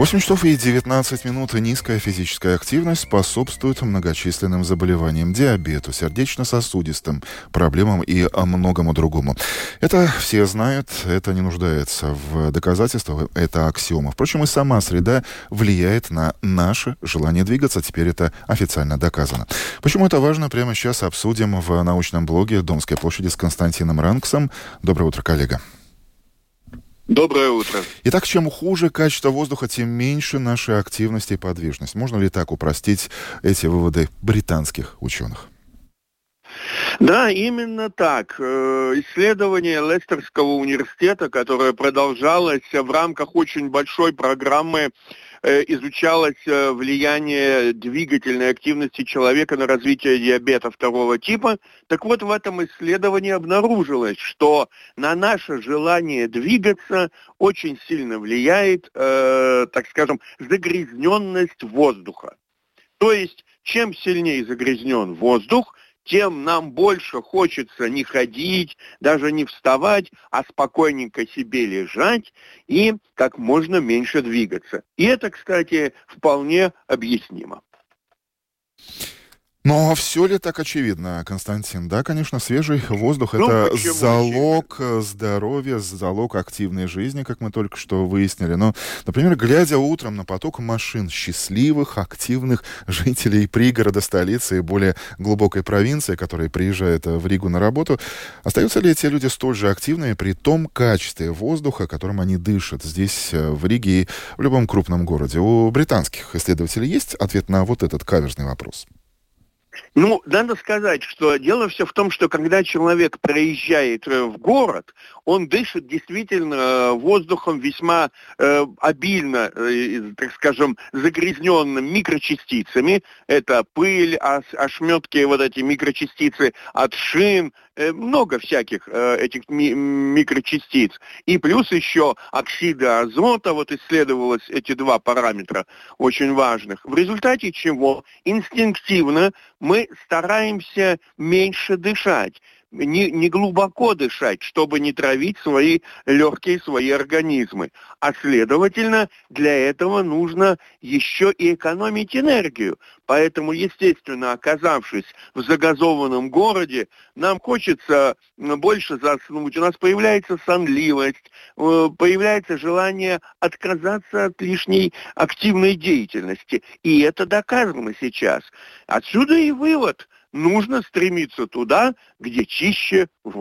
8 часов и 19 минут. Низкая физическая активность способствует многочисленным заболеваниям, диабету, сердечно-сосудистым проблемам и многому другому. Это все знают, это не нуждается в доказательствах, это аксиома. Впрочем, и сама среда влияет на наше желание двигаться. Теперь это официально доказано. Почему это важно, прямо сейчас обсудим в научном блоге Домской площади с Константином Ранксом. Доброе утро, коллега. Доброе утро. Итак, чем хуже качество воздуха, тем меньше наша активность и подвижность. Можно ли так упростить эти выводы британских ученых? Да, именно так. Э, исследование Лестерского университета, которое продолжалось в рамках очень большой программы Э, изучалось э, влияние двигательной активности человека на развитие диабета второго типа. Так вот, в этом исследовании обнаружилось, что на наше желание двигаться очень сильно влияет, э, так скажем, загрязненность воздуха. То есть, чем сильнее загрязнен воздух, тем нам больше хочется не ходить, даже не вставать, а спокойненько себе лежать и как можно меньше двигаться. И это, кстати, вполне объяснимо. Но все ли так очевидно, Константин? Да, конечно, свежий воздух ну, это залог очевидно? здоровья, залог активной жизни, как мы только что выяснили. Но, например, глядя утром на поток машин счастливых, активных жителей пригорода столицы и более глубокой провинции, которые приезжают в Ригу на работу, остаются ли эти люди столь же активными при том качестве воздуха, которым они дышат здесь, э, в Риге и в любом крупном городе? У британских исследователей есть ответ на вот этот каверзный вопрос? Ну, надо сказать, что дело все в том, что когда человек проезжает э, в город, он дышит действительно э, воздухом весьма э, обильно, э, так скажем, загрязненным микрочастицами. Это пыль, ошметки, вот эти микрочастицы от шин, много всяких э, этих ми- микрочастиц. И плюс еще оксиды азота, вот исследовалось эти два параметра очень важных. В результате чего инстинктивно мы стараемся меньше дышать не, не глубоко дышать, чтобы не травить свои легкие, свои организмы. А следовательно, для этого нужно еще и экономить энергию. Поэтому, естественно, оказавшись в загазованном городе, нам хочется больше заснуть, у нас появляется сонливость, э, появляется желание отказаться от лишней активной деятельности. И это доказано сейчас. Отсюда и вывод – нужно стремиться туда, где чище воздух.